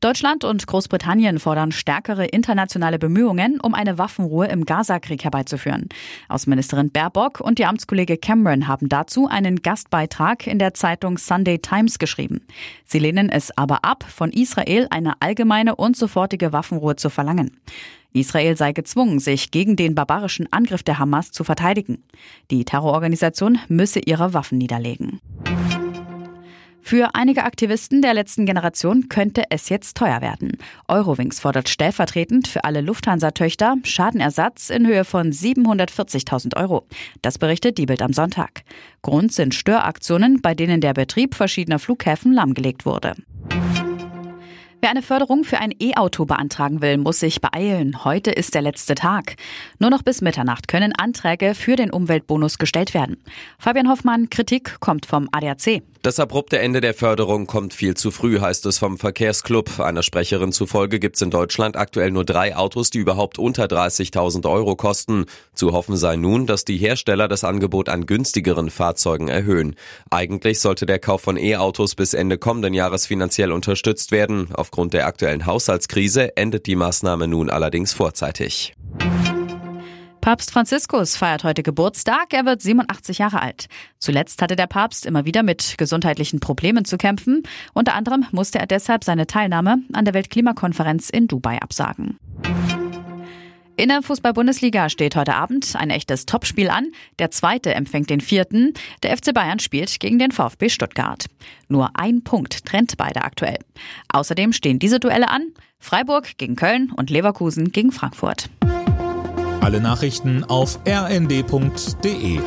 Deutschland und Großbritannien fordern stärkere internationale Bemühungen, um eine Waffenruhe im Gazakrieg herbeizuführen. Außenministerin Baerbock und ihr Amtskollege Cameron haben dazu einen Gastbeitrag in der Zeitung Sunday Times geschrieben. Sie lehnen es aber ab, von Israel eine allgemeine und sofortige Waffenruhe zu verlangen. Israel sei gezwungen, sich gegen den barbarischen Angriff der Hamas zu verteidigen. Die Terrororganisation müsse ihre Waffen niederlegen. Für einige Aktivisten der letzten Generation könnte es jetzt teuer werden. Eurowings fordert stellvertretend für alle Lufthansa-Töchter Schadenersatz in Höhe von 740.000 Euro. Das berichtet die Bild am Sonntag. Grund sind Störaktionen, bei denen der Betrieb verschiedener Flughäfen lahmgelegt wurde. Wer eine Förderung für ein E-Auto beantragen will, muss sich beeilen. Heute ist der letzte Tag. Nur noch bis Mitternacht können Anträge für den Umweltbonus gestellt werden. Fabian Hoffmann, Kritik kommt vom ADAC. Das abrupte Ende der Förderung kommt viel zu früh, heißt es vom Verkehrsclub. Einer Sprecherin zufolge gibt es in Deutschland aktuell nur drei Autos, die überhaupt unter 30.000 Euro kosten. Zu hoffen sei nun, dass die Hersteller das Angebot an günstigeren Fahrzeugen erhöhen. Eigentlich sollte der Kauf von E-Autos bis Ende kommenden Jahres finanziell unterstützt werden. Aufgrund der aktuellen Haushaltskrise endet die Maßnahme nun allerdings vorzeitig. Papst Franziskus feiert heute Geburtstag. Er wird 87 Jahre alt. Zuletzt hatte der Papst immer wieder mit gesundheitlichen Problemen zu kämpfen. Unter anderem musste er deshalb seine Teilnahme an der Weltklimakonferenz in Dubai absagen. In der Fußball-Bundesliga steht heute Abend ein echtes Topspiel an. Der zweite empfängt den vierten. Der FC Bayern spielt gegen den VfB Stuttgart. Nur ein Punkt trennt beide aktuell. Außerdem stehen diese Duelle an. Freiburg gegen Köln und Leverkusen gegen Frankfurt. Alle Nachrichten auf rnd.de